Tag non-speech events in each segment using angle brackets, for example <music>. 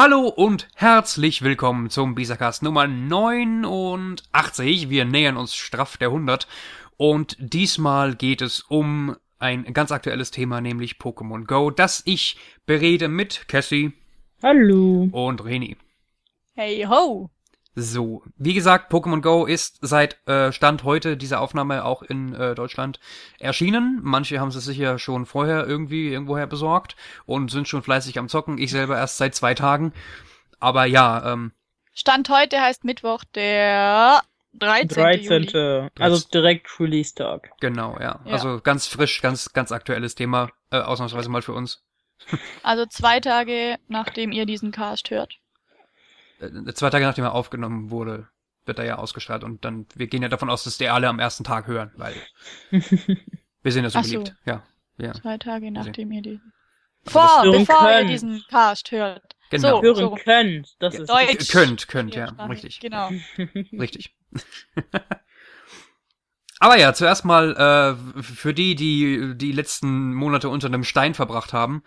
Hallo und herzlich willkommen zum Bisacast Nummer 89. Wir nähern uns straff der 100 und diesmal geht es um ein ganz aktuelles Thema, nämlich Pokémon Go, das ich berede mit Cassie. Hallo. Und Reni. Hey ho. So, wie gesagt, Pokémon Go ist seit äh, Stand heute dieser Aufnahme auch in äh, Deutschland erschienen. Manche haben es sicher schon vorher irgendwie irgendwoher besorgt und sind schon fleißig am Zocken. Ich selber erst seit zwei Tagen. Aber ja, ähm, Stand heute heißt Mittwoch der 13. 13. Juli. Also direkt Release-Tag. genau, ja. Ja. Also ganz frisch, ganz, ganz aktuelles Thema, äh, ausnahmsweise mal für uns. Also zwei Tage nachdem ihr diesen Cast hört. Äh, zwei Tage nachdem er aufgenommen wurde, wird er ja ausgestrahlt und dann, wir gehen ja davon aus, dass die alle am ersten Tag hören, weil <laughs> wir sind ja so beliebt. Ja, ja. Zwei Tage nachdem ihr diesen. Vor, bevor ihr könnt. diesen Cast hört. Genau. So, Hören so. könnt. Das ist Deutsch. Könnt, könnt, ja, Sprache. richtig. Genau. <laughs> Richtig. <laughs> Aber ja, zuerst mal äh, für die, die die letzten Monate unter einem Stein verbracht haben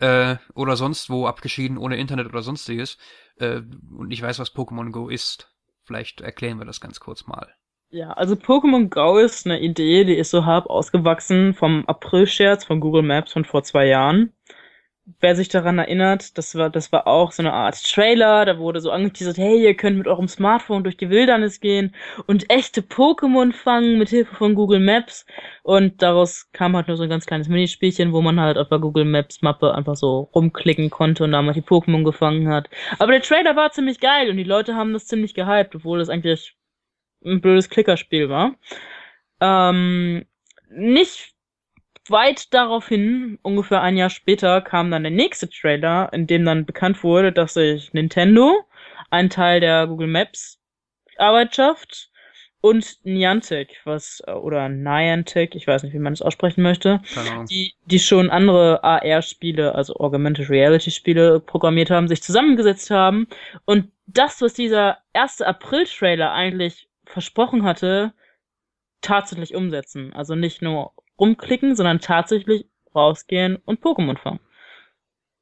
äh, oder sonst wo abgeschieden ohne Internet oder sonstiges äh, und ich weiß, was Pokémon Go ist. Vielleicht erklären wir das ganz kurz mal. Ja, also Pokémon Go ist eine Idee, die ist so halb ausgewachsen vom April-Scherz von Google Maps von vor zwei Jahren. Wer sich daran erinnert, das war, das war auch so eine Art Trailer, da wurde so angeteasert, hey, ihr könnt mit eurem Smartphone durch die Wildnis gehen und echte Pokémon fangen mit Hilfe von Google Maps. Und daraus kam halt nur so ein ganz kleines Minispielchen, wo man halt auf der Google Maps Mappe einfach so rumklicken konnte und damit die Pokémon gefangen hat. Aber der Trailer war ziemlich geil und die Leute haben das ziemlich gehypt, obwohl das eigentlich ein blödes Klickerspiel war. Ähm, nicht weit daraufhin, ungefähr ein Jahr später, kam dann der nächste Trailer, in dem dann bekannt wurde, dass sich Nintendo, ein Teil der Google Maps Arbeitschaft und Niantic, was, äh, oder Niantic, ich weiß nicht, wie man es aussprechen möchte, die, die schon andere AR-Spiele, also Augmented Reality-Spiele programmiert haben, sich zusammengesetzt haben und das, was dieser erste April-Trailer eigentlich versprochen hatte, tatsächlich umsetzen. Also nicht nur rumklicken, sondern tatsächlich rausgehen und Pokémon fangen.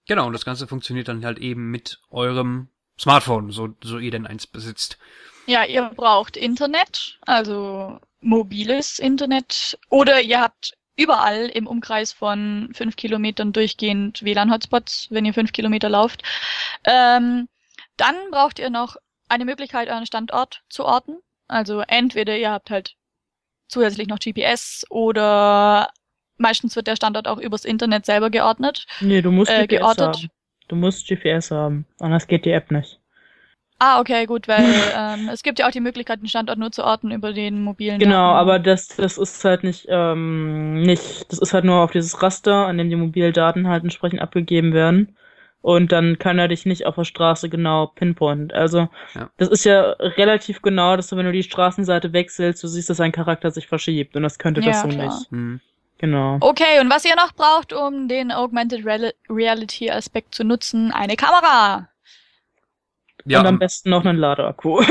Genau, und das Ganze funktioniert dann halt eben mit eurem Smartphone, so, so ihr denn eins besitzt. Ja, ihr braucht Internet, also mobiles Internet, oder ihr habt überall im Umkreis von fünf Kilometern durchgehend WLAN-Hotspots, wenn ihr fünf Kilometer lauft. Ähm, dann braucht ihr noch eine Möglichkeit, euren Standort zu orten. Also entweder ihr habt halt zusätzlich noch GPS oder meistens wird der Standort auch übers Internet selber geordnet. Nee, du musst Äh, GPS geortet. haben. Du musst GPS haben, anders geht die App nicht. Ah, okay, gut, weil <laughs> ähm, es gibt ja auch die Möglichkeit, den Standort nur zu orten über den mobilen Genau, Daten. aber das, das ist halt nicht, ähm, nicht, das ist halt nur auf dieses Raster, an dem die Mobildaten halt entsprechend abgegeben werden. Und dann kann er dich nicht auf der Straße genau pinpointen. Also, Ja. das ist ja relativ genau, dass du, wenn du die Straßenseite wechselst, du siehst, dass ein Charakter sich verschiebt. Und das könnte das Ja, so klar. nicht. Hm. Genau. Okay, und was ihr noch braucht, um den Augmented Real Reality Aspekt zu nutzen, eine Kamera. Ja, Und am ähm, besten noch einen Ladeakku. <laughs>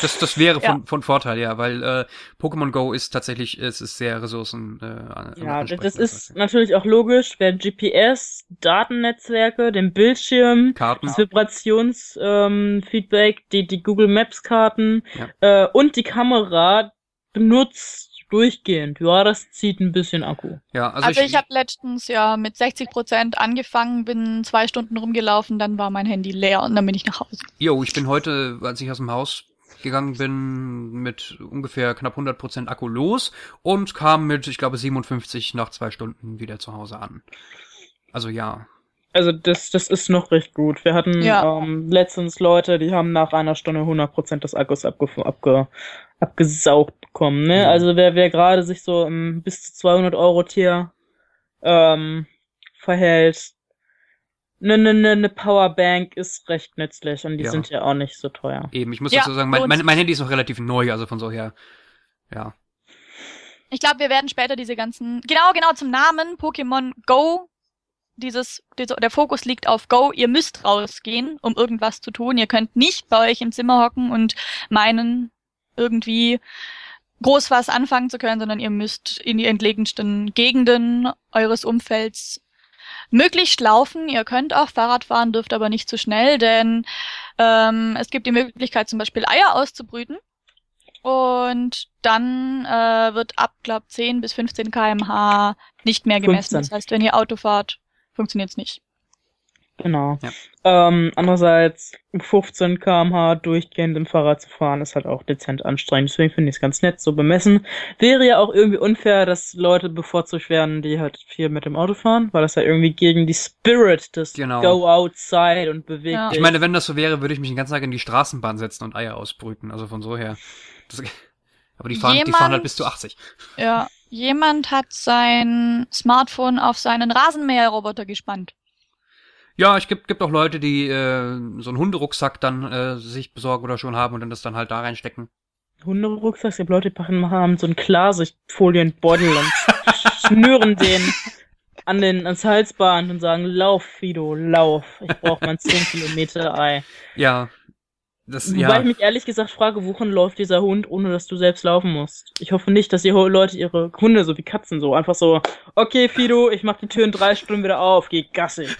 das, das wäre von, Ja. von Vorteil, ja, weil äh, Pokémon Go ist tatsächlich, es ist sehr Ressourcen. Äh, Ja, das ist natürlich auch logisch, wer GPS, Datennetzwerke, den Bildschirm, Karten. das Vibrationsfeedback, ähm, die, die Google Maps Karten Ja. äh, und die Kamera benutzt durchgehend. Ja, das zieht ein bisschen Akku. Ja, also, Also, ich, habe letztens ja mit 60 Prozent angefangen, bin zwei Stunden rumgelaufen, dann war mein Handy leer und dann bin ich nach Hause. Jo, ich bin heute, als ich aus dem Haus gegangen bin, mit ungefähr knapp 100% Akku los und kam mit, ich glaube, 57 nach zwei Stunden wieder zu Hause an. Also ja. Also das, das ist noch recht gut. Wir hatten Ja. ähm, letztens Leute, die haben nach einer Stunde 100% des Akkus abge abge abgesaugt bekommen. Ne? Ja. Also wer, wer gerade sich so im bis zu 200 Euro Tier ähm, verhält, ne, ne, ne, ne Powerbank ist recht nützlich und die Ja. sind ja auch nicht so teuer. Eben, ich muss Ja, dazu sagen, mein, mein, mein Handy ist noch relativ neu, also von so her. Ja. Ich glaube, wir werden später diese ganzen, genau, genau zum Namen Pokémon Go. Dieses, dieser, der Fokus liegt auf Go. Ihr müsst rausgehen, um irgendwas zu tun. Ihr könnt nicht bei euch im Zimmer hocken und meinen, irgendwie groß was anfangen zu können, sondern ihr müsst in die entlegensten Gegenden eures Umfelds möglichst laufen. Ihr könnt auch Fahrrad fahren, dürft aber nicht zu schnell, denn ähm, es gibt die Möglichkeit, zum Beispiel Eier auszubrüten. Und dann äh, wird ab, glaub, 10 bis 15 kmh nicht mehr gemessen. 15. Das heißt, wenn ihr Auto fahrt, funktioniert's nicht. Genau. Ja. Ähm, andererseits 15 km/h durchgehend im Fahrrad zu fahren ist halt auch dezent anstrengend. Deswegen finde ich es ganz nett so bemessen. Wäre ja auch irgendwie unfair, dass Leute bevorzugt werden, die halt viel mit dem Auto fahren, weil das ja irgendwie gegen die Spirit des Genau. Go outside und bewegt Ja. Ich meine, wenn das so wäre, würde ich mich den ganzen Tag in die Straßenbahn setzen und Eier ausbrüten. Also von so her. Das, <laughs> aber die fahren, die fahren halt Jemand- bis zu 80. Ja. Jemand hat sein Smartphone auf seinen Rasenmäherroboter gespannt. Ja, es gibt, gibt auch Leute, die äh, so einen Hunderucksack dann äh, sich besorgen oder schon haben und dann das dann halt da reinstecken. Hunderucksack, es gibt Leute, die machen, haben so einen Klarsichtfolienbeutel und <laughs> schnüren den an den, ans Halsband und sagen, lauf, Fido, lauf. Ich brauche mein <laughs> 10 Kilometer Ei. Ja. Das, Wobei ja. ich mich ehrlich gesagt frage, wohin läuft dieser Hund, ohne dass du selbst laufen musst. Ich hoffe nicht, dass die Leute ihre Hunde, so wie Katzen, so einfach so, okay, Fido, ich mach die Tür in drei Stunden wieder auf, geh Gassi. <laughs>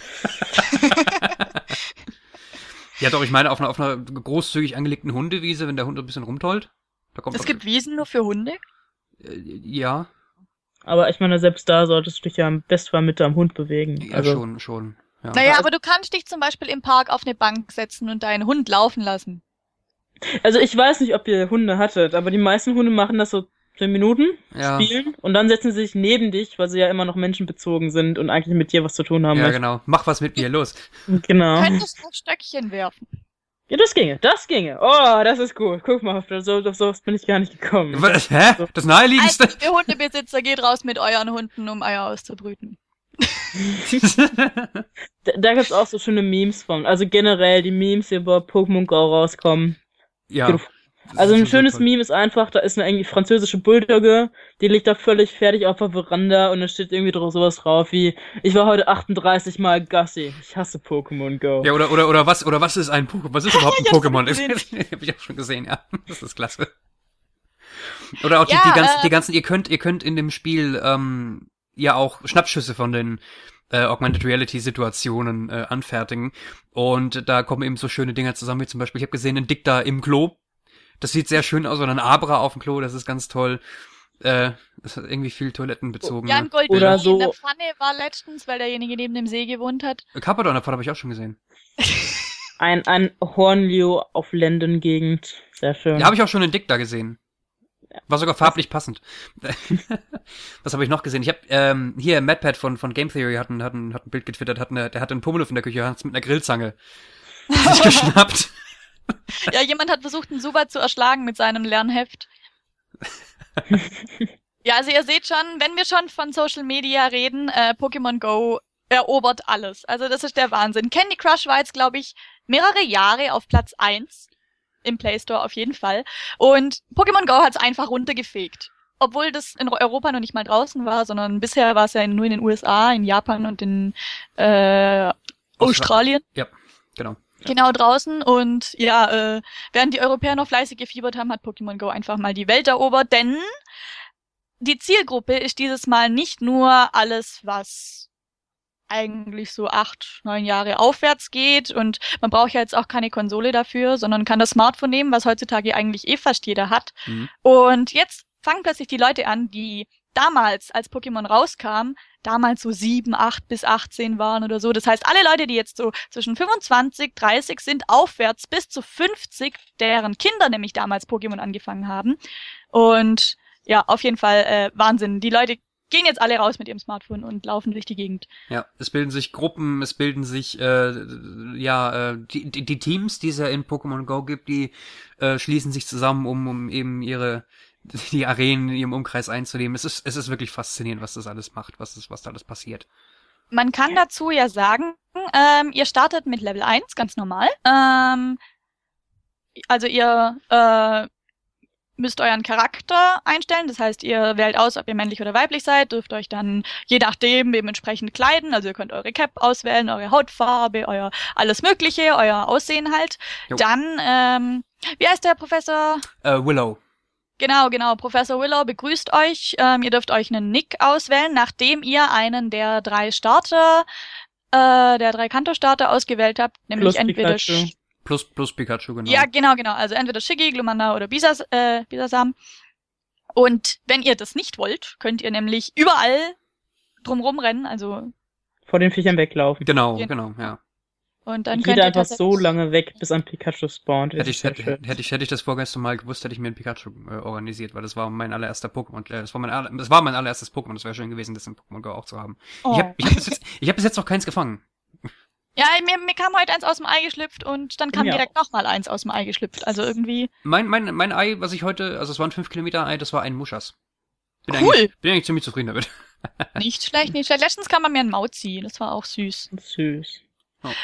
Ja, doch, ich meine, auf einer, auf einer großzügig angelegten Hundewiese, wenn der Hund ein bisschen rumtollt. Da kommt Es gibt Wiesen nur für Hunde. äh, ja, Aber ich meine, selbst da solltest du dich ja im Bestfall mit deinem Hund bewegen. ja also, schon, schon. Ja. Naja, Also- aber du kannst dich zum Beispiel im Park auf eine Bank setzen und deinen Hund laufen lassen. also ich weiß nicht, ob ihr Hunde hattet, aber die meisten Hunde machen das so zehn Minuten, Ja. spielen und dann setzen sie sich neben dich, weil sie ja immer noch menschenbezogen sind und eigentlich mit dir was zu tun haben Ja, möchten. genau. Mach was mit mir, los. Genau. Könntest auch Stöckchen werfen. Ja, das ginge, das ginge. Oh, das ist cool. Guck mal, auf so, auf sowas bin ich gar nicht gekommen. Was, hä? Das naheliegendste? Also, ihr Hundebesitzer geht raus mit euren Hunden, um Eier auszubrüten. Da, da gibt's auch so schöne Memes von. Also generell die Memes, die über Pokémon Go rauskommen. ja. Also ein schönes toll. Meme ist einfach, da ist eine irgendwie französische Bulldogge, die liegt da völlig fertig auf der Veranda und da steht irgendwie drauf sowas drauf wie, ich war heute 38 Mal Gassi. Ich hasse Pokémon Go. Ja, oder, oder, oder was, oder was ist ein Pokémon? Was ist überhaupt ein <laughs> Pokémon? <laughs> Hab ich auch schon gesehen, ja. Das ist klasse. Oder auch die, Ja, die ganzen, äh, die ganzen, ihr könnt, ihr könnt in dem Spiel, ähm, ja auch Schnappschüsse von den, äh, Augmented Reality Situationen, äh, anfertigen. Und da kommen eben so schöne Dinger zusammen, wie zum Beispiel, ich habe gesehen, ein Dicta im Klo. Das sieht sehr schön aus, oder ein Abra auf dem Klo, das ist ganz toll. Äh, das hat irgendwie viel toilettenbezogen. Ja, ein Goldini Oder so- in der Pfanne war letztens, weil derjenige neben dem See gewohnt hat. Carpadon davon habe ich auch schon gesehen. Ein, ein Hornlio auf Ländengegend. Sehr schön. Ja, habe ich auch schon in Dick da gesehen. War sogar farblich passend. <laughs> Was habe ich noch gesehen? Ich habe ähm, hier MadPad von von Game Theory hat ein, hat ein, hat ein Bild getwittert, hat eine, der hat einen Pummeluff in der Küche, hat's mit einer Grillzange sich <laughs> geschnappt. Ja, jemand hat versucht, einen Subat zu erschlagen mit seinem Lernheft. <laughs> ja, also ihr seht schon, wenn wir schon von Social Media reden, äh, Pokémon Go erobert alles. Also das ist der Wahnsinn. Candy Crush war jetzt, glaube ich, mehrere Jahre auf Platz eins im Play Store auf jeden Fall. Und Pokémon Go hat es einfach runtergefegt. Obwohl das in Europa noch nicht mal draußen war, sondern bisher war es ja nur in den USA, in Japan und in äh, Australien. Ja, genau. Genau draußen und ja, äh, während die Europäer noch fleißig gefiebert haben, hat Pokémon Go einfach mal die Welt erobert, denn die Zielgruppe ist dieses Mal nicht nur alles, was eigentlich so acht, neun Jahre aufwärts geht und man braucht ja jetzt auch keine Konsole dafür, sondern kann das Smartphone nehmen, was heutzutage eigentlich eh fast jeder hat. Mhm. Und jetzt fangen plötzlich die Leute an, die damals, als Pokémon rauskam, damals so sieben, acht bis 18 waren oder so. Das heißt, alle Leute, die jetzt so zwischen 25, 30 sind, aufwärts bis zu 50, deren Kinder nämlich damals Pokémon angefangen haben. Und ja, auf jeden Fall äh, Wahnsinn. Die Leute gehen jetzt alle raus mit ihrem Smartphone und laufen durch die Gegend. Ja, es bilden sich Gruppen, es bilden sich äh, ja äh, die, die, Teams, die es ja in Pokémon Go gibt, die äh, schließen sich zusammen, um, um eben ihre <laughs> die Arenen in ihrem Umkreis einzunehmen. Es ist es ist wirklich faszinierend, was das alles macht, was das, was da alles passiert. Man kann dazu ja sagen, ähm, ihr startet mit Level 1, ganz normal. Ähm, also ihr äh, müsst euren Charakter einstellen. Das heißt, ihr wählt aus, ob ihr männlich oder weiblich seid, dürft euch dann je nachdem dementsprechend kleiden. Also ihr könnt eure Cap auswählen, eure Hautfarbe, euer alles Mögliche, euer Aussehen halt. Jo. Dann, ähm, wie heißt der Professor? Äh, Willow. Genau, genau. Professor Willow begrüßt euch. Ähm, ihr dürft euch einen Nick auswählen, nachdem ihr einen der drei Starter, äh, der drei Kanto-Starter ausgewählt habt, nämlich entweder. Sch- Plus, plus Pikachu, genau. Ja, genau, genau. Also entweder Shiggy, Glumanda oder Bisas, äh, Bisasam. Und wenn ihr das nicht wollt, könnt ihr nämlich überall drumrum rennen, also Vor den Viechern weglaufen. Genau, Ja. genau, ja. und dann jeder ihr einfach so lange weg, bis ein Pikachu spawnt. Hätte ist ich, hätte, hätte ich, hätte ich das vorgestern mal gewusst, hätte ich mir ein Pikachu äh, organisiert, weil das war mein allererster Pokémon. Äh, das, war mein aller, das war mein allererstes Pokémon. Das wäre schön gewesen, das in Pokémon Go auch zu haben. Oh. Ich habe ich hab bis, jetzt- ich hab bis jetzt noch keins gefangen. Ja, mir, mir kam heute eins aus dem Ei geschlüpft und dann kam Mir direkt nochmal eins aus dem Ei geschlüpft. Also irgendwie Mein, mein, mein Ei, was ich heute, also es war ein 5 Kilometer Ei, das war ein Muschas. Bin Cool. Eigentlich, bin eigentlich ziemlich zufrieden damit. <laughs> nicht schlecht, nicht schlecht. Letztens kam bei mir ein Mauzi, das war auch süß. Süß.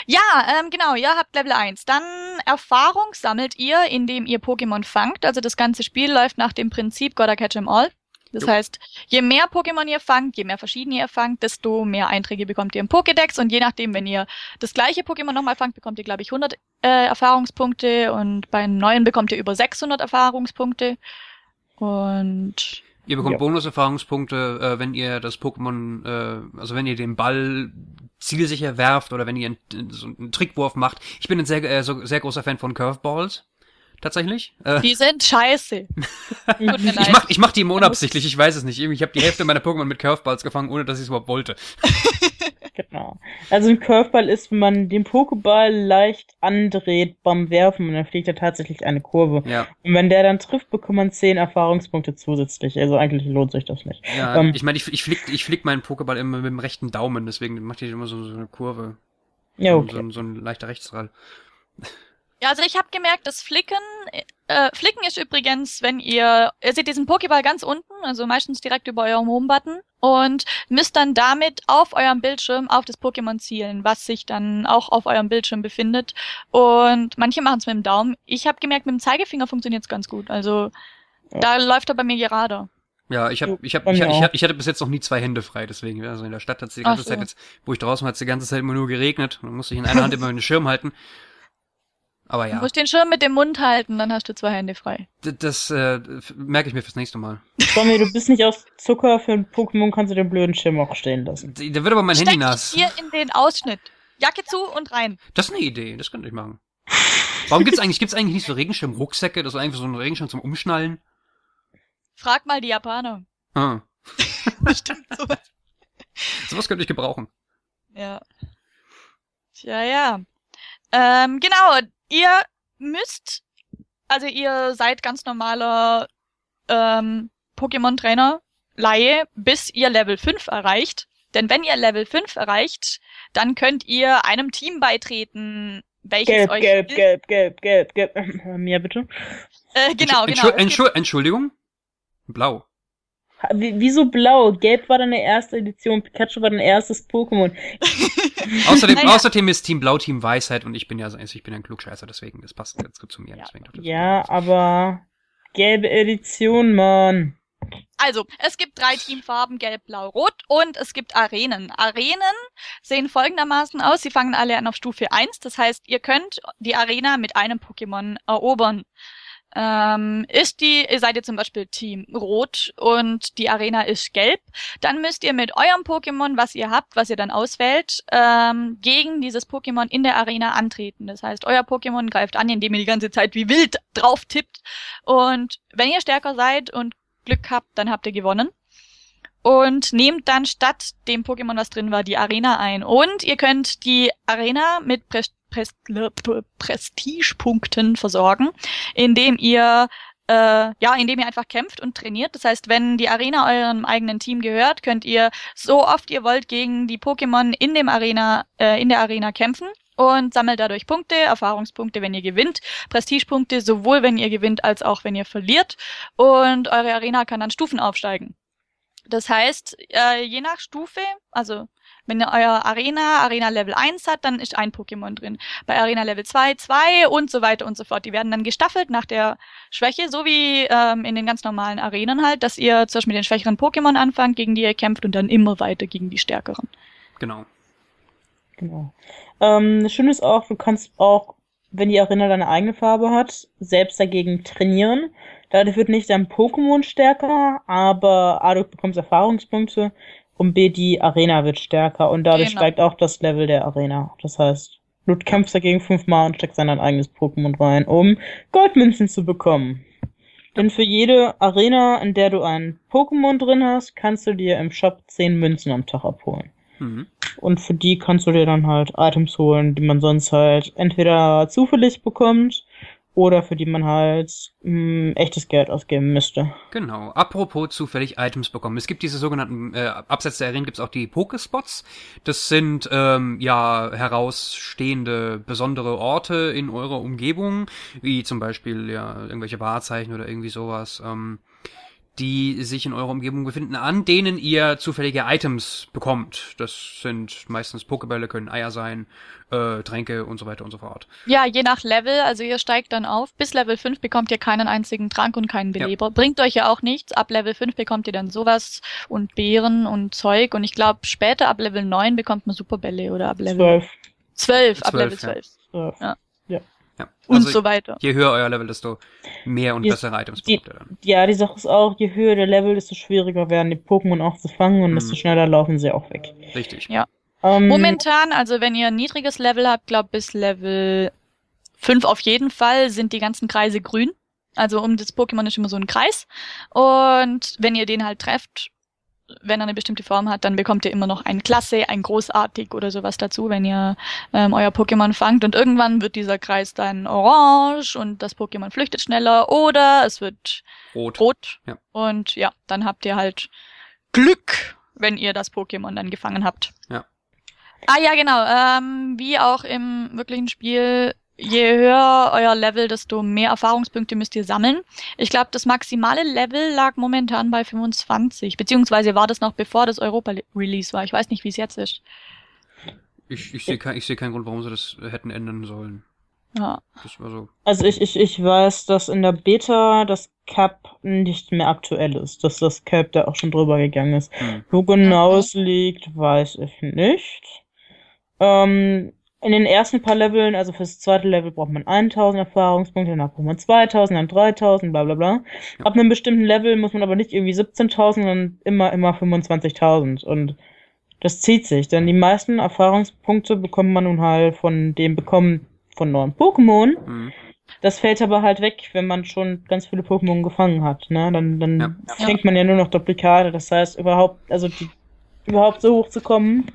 Ja, ähm, genau, ihr habt Level 1. Dann Erfahrung sammelt ihr, indem ihr Pokémon fangt. Also das ganze Spiel läuft nach dem Prinzip Gotta Catch 'em All. Das Jo. heißt, je mehr Pokémon ihr fangt, je mehr verschiedene ihr fangt, desto mehr Einträge bekommt ihr im Pokédex. Und je nachdem, wenn ihr das gleiche Pokémon nochmal fangt, bekommt ihr, glaube ich, 100 äh, Erfahrungspunkte. Und bei einem neuen bekommt ihr über 600 Erfahrungspunkte. Und Ihr bekommt Ja. Bonus-Erfahrungspunkte, äh, wenn ihr das Pokémon, äh, also wenn ihr den Ball zielsicher werft oder wenn ihr einen, so einen Trickwurf macht. Ich bin ein sehr, äh, so, sehr großer Fan von Curveballs. Tatsächlich. Äh, die sind scheiße. <laughs> Ich mach, ich mach die immer unabsichtlich, ich weiß es nicht. Ich habe die Hälfte meiner Pokémon mit Curveballs gefangen, ohne dass ich es überhaupt wollte. <laughs> Genau. Also ein Curveball ist, wenn man den Pokéball leicht andreht beim Werfen und dann fliegt er tatsächlich eine Kurve. Ja, Und wenn der dann trifft, bekommt man 10 Erfahrungspunkte zusätzlich. Also eigentlich lohnt sich das nicht. ja. Ähm. ich meine, ich, ich flick, ich flick meinen Pokéball immer mit dem rechten Daumen, deswegen macht die immer so, so eine Kurve. Ja, so, okay. so, so ein leichter Rechtsrall. Ja, also ich habe gemerkt, das Flicken, äh, Flicken ist übrigens, wenn ihr, ihr seht diesen Pokéball ganz unten, also meistens direkt über eurem Home-Button und müsst dann damit auf eurem Bildschirm auf das Pokémon zielen, was sich dann auch auf eurem Bildschirm befindet. Und manche machen es mit dem Daumen. Ich habe gemerkt, mit dem Zeigefinger funktioniert es ganz gut. Also Ja. da läuft er bei mir gerade. Ja, ich habe ich hab, ich, ich, ich hatte bis jetzt noch nie zwei Hände frei, deswegen, also in der Stadt hat es die ganze Ach so. Zeit jetzt, wo ich draußen war, hat es die ganze Zeit immer nur geregnet. Und dann musste ich in einer Hand <laughs> immer den Schirm halten. Aber Du ja, musst den Schirm mit dem Mund halten, dann hast du zwei Hände frei. d- das äh, merke ich mir fürs nächste Mal. <laughs> Tommy, du bist nicht aus Zucker. Für ein Pokémon kannst du den blöden Schirm auch stehen lassen. D- Da wird aber mein Handy Steck nass. hier in den Ausschnitt. Jacke zu und rein. Das ist eine Idee, das könnte ich machen. Warum gibt's eigentlich, gibt's eigentlich nicht so Regenschirm-Rucksäcke? Das ist einfach so ein Regenschirm zum Umschnallen. Frag mal die Japaner. Ah, <laughs> Bestimmt sowas. sowas könnte ich gebrauchen. Ja. Tja, ja. Ähm, genau, ihr müsst, also ihr seid ganz normaler ähm, Pokémon-Trainer, Laie, bis ihr Level 5 erreicht. Denn wenn ihr Level 5 erreicht, dann könnt ihr einem Team beitreten, welches Gelb, euch gelb, gelb, gelb, gelb, gelb. Äh, <laughs> Mehr bitte. Äh, genau, Entschuld- genau. Entschuldigung? Blau. Wieso blau? Gelb war deine erste Edition. Pikachu war dein erstes Pokémon. <laughs> Außerdem, Naja. außerdem ist Team Blau Team Weisheit und ich bin ja, also ich bin ein Klugscheißer, deswegen, das passt ganz gut zu mir. Ja. Ja, aber gelbe Edition, Mann. Also, es gibt drei Teamfarben, gelb, blau, rot und es gibt Arenen. Arenen sehen folgendermaßen aus. Sie fangen alle an auf Stufe 1. Das heißt, ihr könnt die Arena mit einem Pokémon erobern. Ähm, ist die, seid ihr zum Beispiel Team Rot und die Arena ist gelb, dann müsst ihr mit eurem Pokémon, was ihr habt, was ihr dann auswählt, ähm, gegen dieses Pokémon in der Arena antreten. Das heißt, euer Pokémon greift an, indem ihr die ganze Zeit wie wild drauf tippt. Und wenn ihr stärker seid und Glück habt, dann habt ihr gewonnen. Und nehmt dann statt dem Pokémon, was drin war, die Arena ein. Und ihr könnt die Arena mit Pres Pres P- Prestigepunkten versorgen, indem ihr äh, ja, indem ihr einfach kämpft und trainiert. Das heißt, wenn die Arena eurem eigenen Team gehört, könnt ihr so oft ihr wollt gegen die Pokémon in dem Arena, äh, in der Arena kämpfen und sammelt dadurch Punkte, Erfahrungspunkte, wenn ihr gewinnt, Prestigepunkte, sowohl wenn ihr gewinnt als auch wenn ihr verliert. Und eure Arena kann dann Stufen aufsteigen. Das heißt, äh, je nach Stufe, also wenn ihr euer Arena, Arena Level 1 hat, dann ist ein Pokémon drin. Bei Arena Level 2, 2 und so weiter und so fort. Die werden dann gestaffelt nach der Schwäche, so wie ähm, in den ganz normalen Arenen halt, dass ihr zuerst mit den schwächeren Pokémon anfangt, gegen die ihr kämpft und dann immer weiter gegen die stärkeren. Genau. Genau. Ähm, das Schöne ist auch, du kannst auch, wenn die Arena deine eigene Farbe hat, selbst dagegen trainieren. Dadurch wird nicht dein Pokémon stärker, aber A, du bekommst Erfahrungspunkte und B, die Arena wird stärker und dadurch Genau. steigt auch das Level der Arena. Das heißt, du kämpfst dagegen fünfmal und steckst dann dein eigenes Pokémon rein, um Goldmünzen zu bekommen. Denn für jede Arena, in der du ein Pokémon drin hast, kannst du dir im Shop 10 Münzen am Tag abholen. Mhm. Und für die kannst du dir dann halt Items holen, die man sonst halt entweder zufällig bekommt oder für die man halt mh, echtes Geld ausgeben müsste. Genau. Apropos zufällig Items bekommen. Es gibt diese sogenannten, äh, abseits der Arenen gibt es auch die Pokespots. Das sind ähm, ja herausstehende besondere Orte in eurer Umgebung, wie zum Beispiel ja irgendwelche Wahrzeichen oder irgendwie sowas. Ähm, die sich in eurer Umgebung befinden, an denen ihr zufällige Items bekommt. Das sind meistens Pokebälle, können Eier sein, äh, Tränke und so weiter und so fort. Ja, je nach Level, also ihr steigt dann auf. Bis Level 5 bekommt ihr keinen einzigen Trank und keinen Ja. Beleber. Bringt euch ja auch nichts. Ab Level 5 bekommt ihr dann sowas und Beeren und Zeug. Und ich glaube, später ab Level 9 bekommt man Superbälle oder ab Level 12. 12, ab 12, Level ja. 12. 12. Ja. Und Also, so weiter. Je höher euer Level, desto mehr und Die- bessere Items die- bekommt ihr dann. Ja, die Sache ist auch, je höher der Level, desto schwieriger werden die Pokémon auch zu fangen und Mhm. desto schneller laufen sie auch weg. Richtig. Ja. Ähm, Momentan, also wenn ihr ein niedriges Level habt, glaube bis Level 5 auf jeden Fall, sind die ganzen Kreise grün. Also um das Pokémon ist immer so ein Kreis. Und wenn ihr den halt trefft, wenn er eine bestimmte Form hat, dann bekommt ihr immer noch ein Klasse, ein Großartig oder sowas dazu, wenn ihr ähm, euer Pokémon fangt. Und irgendwann wird dieser Kreis dann orange und das Pokémon flüchtet schneller oder es wird Rot. rot. Ja. Und ja, dann habt ihr halt Glück, wenn ihr das Pokémon dann gefangen habt. Ja. Ah ja, genau. Ähm, wie auch im wirklichen Spiel, je höher euer Level, desto mehr Erfahrungspunkte müsst ihr sammeln. Ich glaube, das maximale Level lag momentan bei 25, beziehungsweise war das noch bevor das Europa-Release war. Ich weiß nicht, wie es jetzt ist. Ich, ich sehe kein, ich seh keinen Grund, warum sie das hätten ändern sollen. Ja. Das war so. Also ich, ich, ich weiß, dass in der Beta das Cap nicht mehr aktuell ist, dass das Cap da auch schon drüber gegangen ist. Hm. Wo genau Okay. es liegt, weiß ich nicht. Ähm, in den ersten paar Leveln, also fürs zweite Level braucht man 1000 Erfahrungspunkte, danach braucht man 2000, dann 3000, bla bla bla. Ja. Ab einem bestimmten Level muss man aber nicht irgendwie 17.000, sondern immer, immer 25.000. Und das zieht sich, denn die meisten Erfahrungspunkte bekommt man nun halt von dem Bekommen von neuen Pokémon. Hm. Das fällt aber halt weg, wenn man schon ganz viele Pokémon gefangen hat, ne? Dann, dann Ja. fängt man ja nur noch Duplikate. Das heißt, überhaupt, also die, überhaupt so hoch zu kommen,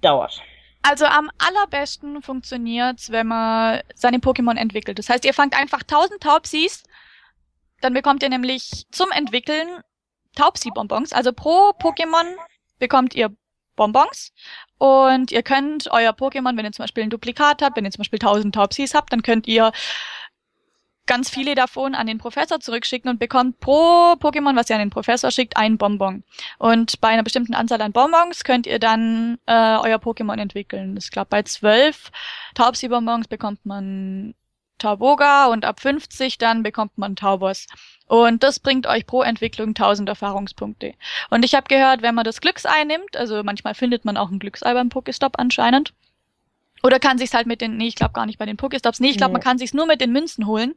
dauert. Also am allerbesten funktioniert's, wenn man seine Pokémon entwickelt. Das heißt, ihr fangt einfach 1000 Taubsis, dann bekommt ihr nämlich zum Entwickeln Taubsi-Bonbons. Also pro Pokémon bekommt ihr Bonbons und ihr könnt euer Pokémon, wenn ihr zum Beispiel ein Duplikat habt, wenn ihr zum Beispiel 1000 Taubsis habt, dann könnt ihr ganz viele davon an den Professor zurückschicken und bekommt pro Pokémon, was ihr an den Professor schickt, ein Bonbon. Und bei einer bestimmten Anzahl an Bonbons könnt ihr dann äh, euer Pokémon entwickeln. Ich glaube, bei zwölf Taubsi-Bonbons bekommt man Tauboga und ab 50 dann bekommt man Taubos. Und das bringt euch pro Entwicklung 1000 Erfahrungspunkte. Und ich habe gehört, wenn man das Glücksei nimmt, also manchmal findet man auch ein Glücksei beim Pokestop anscheinend. Oder kann sich's halt mit den, nee, ich glaube gar nicht bei den Pokestops. Nee, ich glaube, Ja. man kann sich's nur mit den Münzen holen.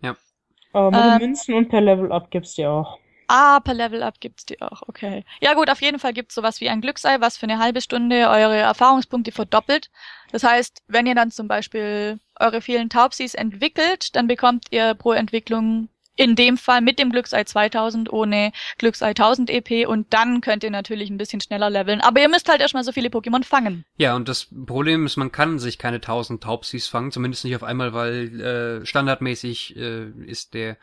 Aber mit Ähm. den Münzen und per Level Up gibt's die auch. Ah, per Level Up gibt's die auch, okay. Ja gut, auf jeden Fall gibt's sowas wie ein Glücksei, was für eine halbe Stunde eure Erfahrungspunkte verdoppelt. Das heißt, wenn ihr dann zum Beispiel eure vielen Taubsis entwickelt, dann bekommt ihr pro Entwicklung in dem Fall mit dem Glücksei 2000 ohne Glücksei 1000 EP und dann könnt ihr natürlich ein bisschen schneller leveln. Aber ihr müsst halt erstmal so viele Pokémon fangen. Ja, und das Problem ist, man kann sich keine 1000 Taubsis fangen, zumindest nicht auf einmal, weil äh, standardmäßig äh, ist der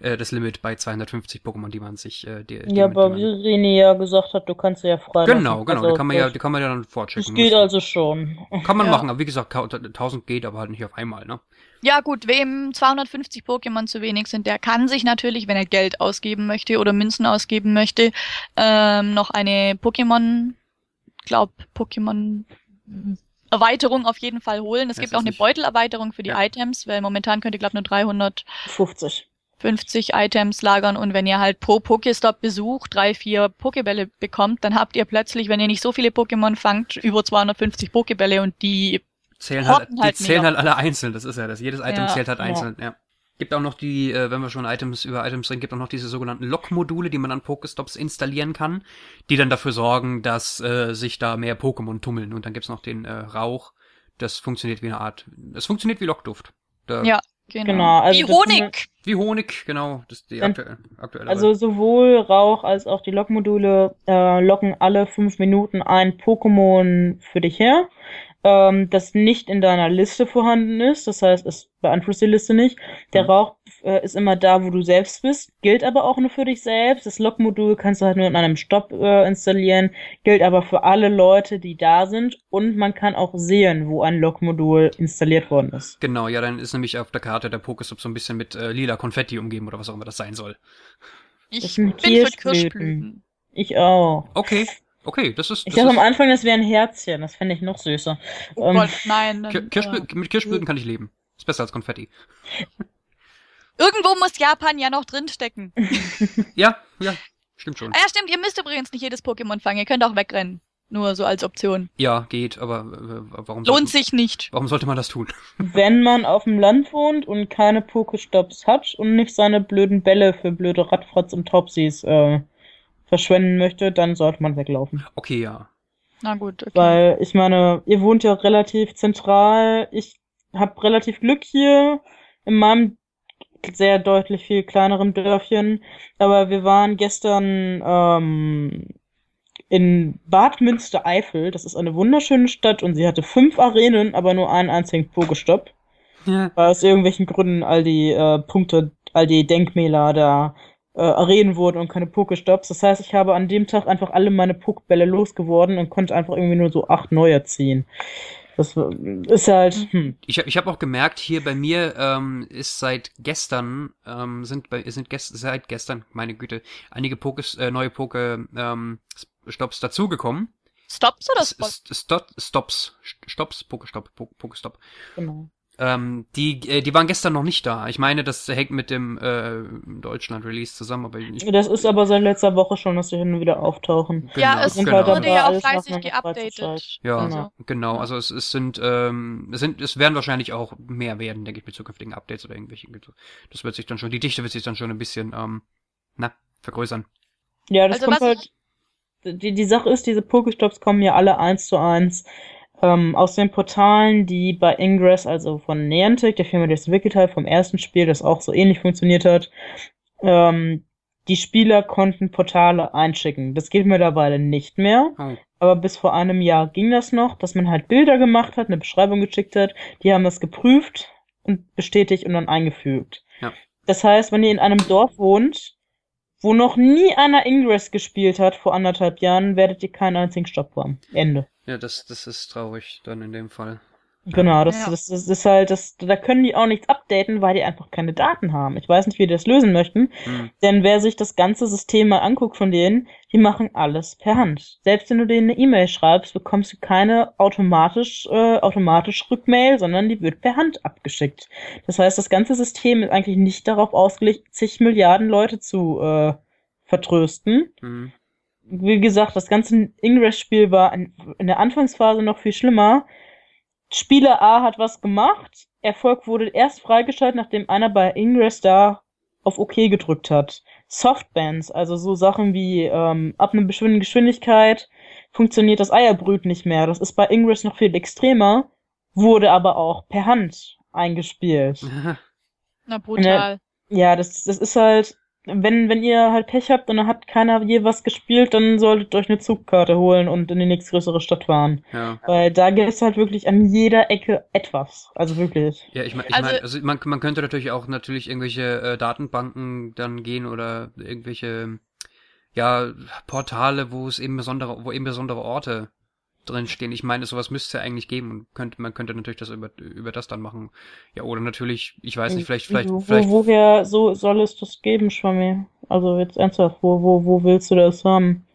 äh, das Limit bei 250 Pokémon, die man sich äh, die, die, Ja, die aber man, wie René ja gesagt hat, du kannst ja frei Genau, lassen. genau, Also die kann man ja, das- die kann man ja dann Das vorchecken. geht Muss- also schon. Kann man Ja. machen, aber wie gesagt, 1000 geht, aber halt nicht auf einmal, ne? Ja gut, wem 250 Pokémon zu wenig sind, der kann sich natürlich, wenn er Geld ausgeben möchte oder Münzen ausgeben möchte, ähm, noch eine Pokémon, glaub Pokémon Erweiterung auf jeden Fall holen. Es Das gibt auch eine nicht- Beutelerweiterung für die Ja. Items, weil momentan könnt ihr glaube nur 350 50. Items lagern und wenn ihr halt pro Pokestop Besuch drei, vier Pokebälle bekommt, dann habt ihr plötzlich, wenn ihr nicht so viele Pokémon fangt, über 250 Pokebälle und die Zählen halt, die halt zählen halt alle einzeln, das ist ja das. Jedes Item Ja. zählt halt Ja. einzeln, ja. Gibt auch noch die, äh, wenn wir schon Items über Items reden, gibt auch noch diese sogenannten Lock-Module, die man an Pokestops installieren kann, die dann dafür sorgen, dass äh, sich da mehr Pokémon tummeln. Und dann gibt's noch den äh, Rauch. Das funktioniert wie eine Art. Es funktioniert wie Lockduft. Da, Ja, genau. Genau, also Wie Honig. Wie Honig, genau. Das ist die aktuelle, aktuelle Also sowohl Rauch als auch die Lockmodule äh, locken alle fünf Minuten ein Pokémon für dich her, ähm, das nicht in deiner Liste vorhanden ist. Das heißt, es beeinflusst die Liste nicht. Der Mhm. Rauch äh, ist immer da, wo du selbst bist, gilt aber auch nur für dich selbst. Das Lockmodul kannst du halt nur in einem Stopp äh, installieren, gilt aber für alle Leute, die da sind. Und man kann auch sehen, wo ein Lockmodul installiert worden ist. Genau, ja, dann ist nämlich auf der Karte der Pokestop so ein bisschen mit äh, lila Konfetti umgeben oder was auch immer das sein soll. Ich Das bin für. Kirschblüten. Ich auch. Okay, okay, das ist. Ich Das dachte am Anfang, das wäre ein Herzchen. Das fände ich noch süßer. Oh Ähm, Gott, nein. Dann, Kir Kirschblü äh, mit Kirschblüten kann ich leben. Ist besser als Konfetti. Irgendwo muss Japan ja noch drinstecken. <laughs> Ja, ja, stimmt schon. Ah ja, stimmt, ihr müsst übrigens nicht jedes Pokémon fangen. Ihr könnt auch wegrennen. Nur so als Option. Ja, geht, aber äh, warum, Lohnt sollte, sich nicht. warum sollte man das tun? <laughs> Wenn man auf dem Land wohnt und keine Pokestops hat und nicht seine blöden Bälle für blöde Radfratz und Topsies äh, verschwenden möchte, dann sollte man weglaufen. Okay, ja. Na gut, okay. Weil ich meine, ihr wohnt ja relativ zentral. Ich habe relativ Glück hier in meinem sehr deutlich viel kleineren Dörfchen. Aber wir waren gestern ähm, in Bad Münstereifel. Das ist eine wunderschöne Stadt und sie hatte fünf Arenen, aber nur einen einzigen Pokestop. Ja. weil aus irgendwelchen Gründen all die äh, Punkte, all die Denkmäler da äh, Arenen wurden und keine Pokestops. Das heißt, ich habe an dem Tag einfach alle meine Pokebälle losgeworden und konnte einfach irgendwie nur so acht neue ziehen. Das ist halt, hm. Ich, hab- ich habe auch gemerkt, hier bei mir ähm, ist seit gestern, ähm, sind bei, sind gest seit gestern, meine Güte, einige Pokes, äh, neue Poke ähm, Stops dazugekommen. Stops oder S- Spots? S- Stop, Stops, Stops, Pokestop, Po- Pokestop. genau. Ähm, die, äh, die waren gestern noch nicht da. Ich meine, das hängt mit dem äh, Deutschland-Release zusammen, aber ich, Das ist aber seit letzter Woche schon, dass sie hin und wieder auftauchen. ja, Genau, es sind genau. wurde aber ja auch fleißig geupdatet. Ja, Genau. genau. Also es, es sind, ähm, es sind, es werden wahrscheinlich auch mehr werden, denke ich, mit zukünftigen Updates oder irgendwelchen. Das wird sich dann schon, die Dichte wird sich dann schon ein bisschen, ähm, na, vergrößern. Ja, das Also kommt was halt. Die, die Sache ist, diese Pokestops kommen ja alle eins zu eins ähm, aus den Portalen, die bei Ingress, also von Niantic, der Firma, die es entwickelt hat, vom ersten Spiel, das auch so ähnlich funktioniert hat. Ähm, die Spieler konnten Portale einschicken. Das geht mittlerweile nicht mehr. Oh. Aber bis vor einem Jahr ging das noch, dass man halt Bilder gemacht hat, eine Beschreibung geschickt hat. Die haben das geprüft und bestätigt und dann eingefügt. Ja. Das heißt, wenn ihr in einem Dorf wohnt, wo noch nie einer Ingress gespielt hat vor anderthalb Jahren, werdet ihr keinen einzigen Stopp haben. Ende. Ja, das, das ist traurig dann in dem Fall. Genau, das, Ja. das, das ist halt, das, da können die auch nichts updaten, weil die einfach keine Daten haben. Ich weiß nicht, wie die das lösen möchten, Hm. denn wer sich das ganze System mal anguckt von denen, die machen alles per Hand. Selbst wenn du denen eine E-Mail schreibst, bekommst du keine automatisch, äh, automatisch Rückmail, sondern die wird per Hand abgeschickt. Das heißt, das ganze System ist eigentlich nicht darauf ausgelegt, zig Milliarden Leute zu äh, vertrösten. Hm. Wie gesagt, das ganze Ingress-Spiel war in, in der Anfangsphase noch viel schlimmer. Spieler A hat was gemacht. Erfolg wurde erst freigeschaltet, nachdem einer bei Ingress da auf OK gedrückt hat. Softbands, also so Sachen wie ähm, ab einer bestimmten Geschwindigkeit funktioniert das Eierbrüten nicht mehr. Das ist bei Ingress noch viel extremer, wurde aber auch per Hand eingespielt. Na, brutal. Ja, das, das ist halt, wenn, wenn ihr halt Pech habt und dann hat keiner je was gespielt, dann solltet ihr euch eine Zugkarte holen und in die nächstgrößere Stadt fahren. Ja. Weil da gibt's halt wirklich an jeder Ecke etwas. Also wirklich. Ja, ich meine, ich Also- mein, also man, man könnte natürlich auch natürlich irgendwelche äh, Datenbanken dann gehen oder irgendwelche ja Portale, wo es eben besondere, wo eben besondere Orte drinstehen. Ich meine, sowas müsste es ja eigentlich geben und könnte, man könnte natürlich das über, über das dann machen. Ja, oder natürlich, ich weiß nicht, vielleicht, vielleicht, wo, vielleicht, Wo, woher so soll es das geben, Schwammi? Also jetzt ernsthaft, wo, wo, wo willst du das haben?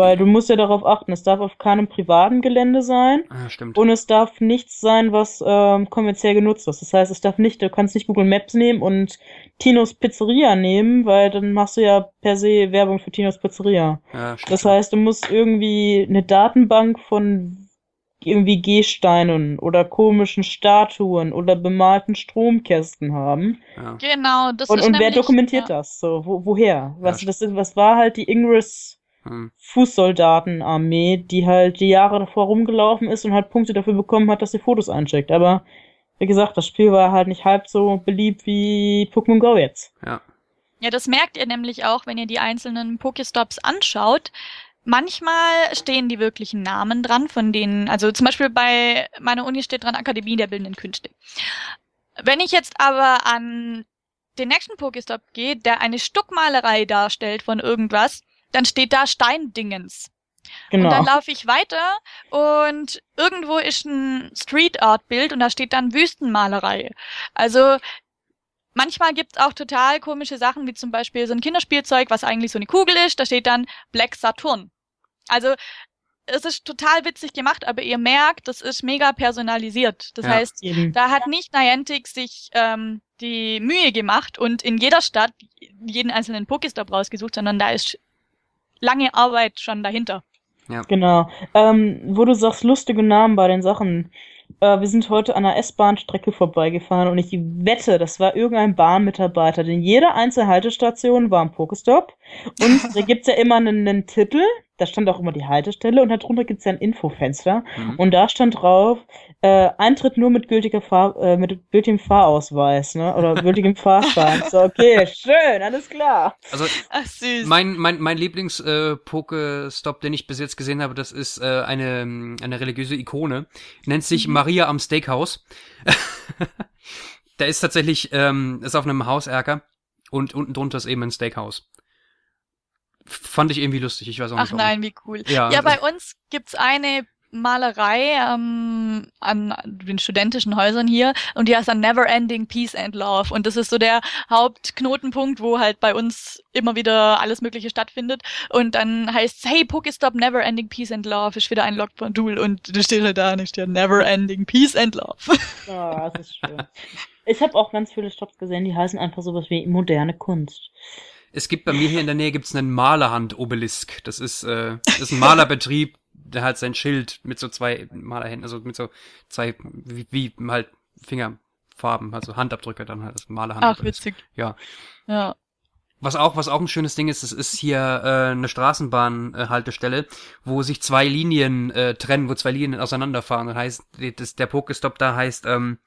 Weil du musst ja darauf achten, es darf auf keinem privaten Gelände sein. ah, stimmt. Und es darf nichts sein, was ähm, kommerziell genutzt ist. Das heißt, es darf nicht, du kannst nicht Google Maps nehmen und Tinos Pizzeria nehmen, weil dann machst du ja per se Werbung für Tinos Pizzeria. ja, stimmt. Das heißt, du musst irgendwie eine Datenbank von irgendwie Gehsteinen oder komischen Statuen oder bemalten Stromkästen haben. Ja. Genau, das und, ist Und nämlich, wer dokumentiert ja. das? So, wo, woher? Was, ja. das, was war halt die Ingress hm. Fußsoldatenarmee, die halt die Jahre davor rumgelaufen ist und halt Punkte dafür bekommen hat, dass sie Fotos eincheckt. Aber wie gesagt, das Spiel war halt nicht halb so beliebt wie Pokémon Go jetzt. Ja. Ja, das merkt ihr nämlich auch, wenn ihr die einzelnen Pokestops anschaut. Manchmal stehen die wirklichen Namen dran, von denen, also zum Beispiel bei meiner Uni steht dran Akademie der Bildenden Künste. Wenn ich jetzt aber an den nächsten Pokestop gehe, der eine Stuckmalerei darstellt von irgendwas, dann steht da Steindingens. Genau. Und dann laufe ich weiter und irgendwo ist ein Street Art Bild und da steht dann Wüstenmalerei. Also manchmal gibt's auch total komische Sachen, wie zum Beispiel so ein Kinderspielzeug, was eigentlich so eine Kugel ist, da steht dann Black Saturn. Also es ist total witzig gemacht, aber ihr merkt, das ist mega personalisiert. Das ja, heißt, eben. da hat nicht Niantic sich ähm, die Mühe gemacht und in jeder Stadt jeden einzelnen Pokestop rausgesucht, sondern da ist lange Arbeit schon dahinter. Ja. Genau. Ähm, wo du sagst, lustige Namen bei den Sachen. Äh, wir sind heute an einer S-Bahn-Strecke vorbeigefahren und ich wette, das war irgendein Bahnmitarbeiter, denn jede einzelne Haltestation war ein Pokestop und <laughs> da gibt's ja immer einen, einen Titel, da stand auch immer die Haltestelle und darunter gibt's ja ein Infofenster mhm. und da stand drauf, äh, Eintritt nur mit gültiger Fahr äh, mit gültigem Fahrausweis, ne? Oder gültigem <laughs> Fahrschein. So, okay, schön, alles klar. Also Ach, süß. mein mein mein Lieblings äh, Pokestop, den ich bis jetzt gesehen habe, das ist äh, eine eine religiöse Ikone, nennt sich mhm. Maria am Steakhouse. <laughs> Der ist tatsächlich ähm, ist auf einem Hauserker und unten drunter ist eben ein Steakhouse fand ich irgendwie lustig. Ich weiß auch nicht. Ach nein, wie cool. Ja, ja bei uns gibt's eine Malerei ähm, an den studentischen Häusern hier und die heißt dann Never Ending Peace and Love und das ist so der Hauptknotenpunkt, wo halt bei uns immer wieder alles Mögliche stattfindet und dann heißt hey Pokestop Never Ending Peace and Love ist wieder ein Logmodul und da steht halt da nicht der Never Ending Peace and Love. Oh, das ist schön. Ich habe auch ganz viele Stops gesehen, die heißen einfach sowas wie moderne Kunst. Es gibt bei mir hier in der Nähe gibt's einen Malerhand-Obelisk. Das ist, äh, das ist ein Malerbetrieb, der hat sein Schild mit so zwei Malerhänden, also mit so zwei, wie, wie halt Fingerfarben, also Handabdrücke dann halt, das Malerhand. Ach, witzig. Ja. Ja. Was auch, was auch ein schönes Ding ist, es ist hier äh, eine Straßenbahnhaltestelle, wo sich zwei Linien äh, trennen, wo zwei Linien auseinanderfahren. Das heißt, das, der Pokestop da heißt, ähm,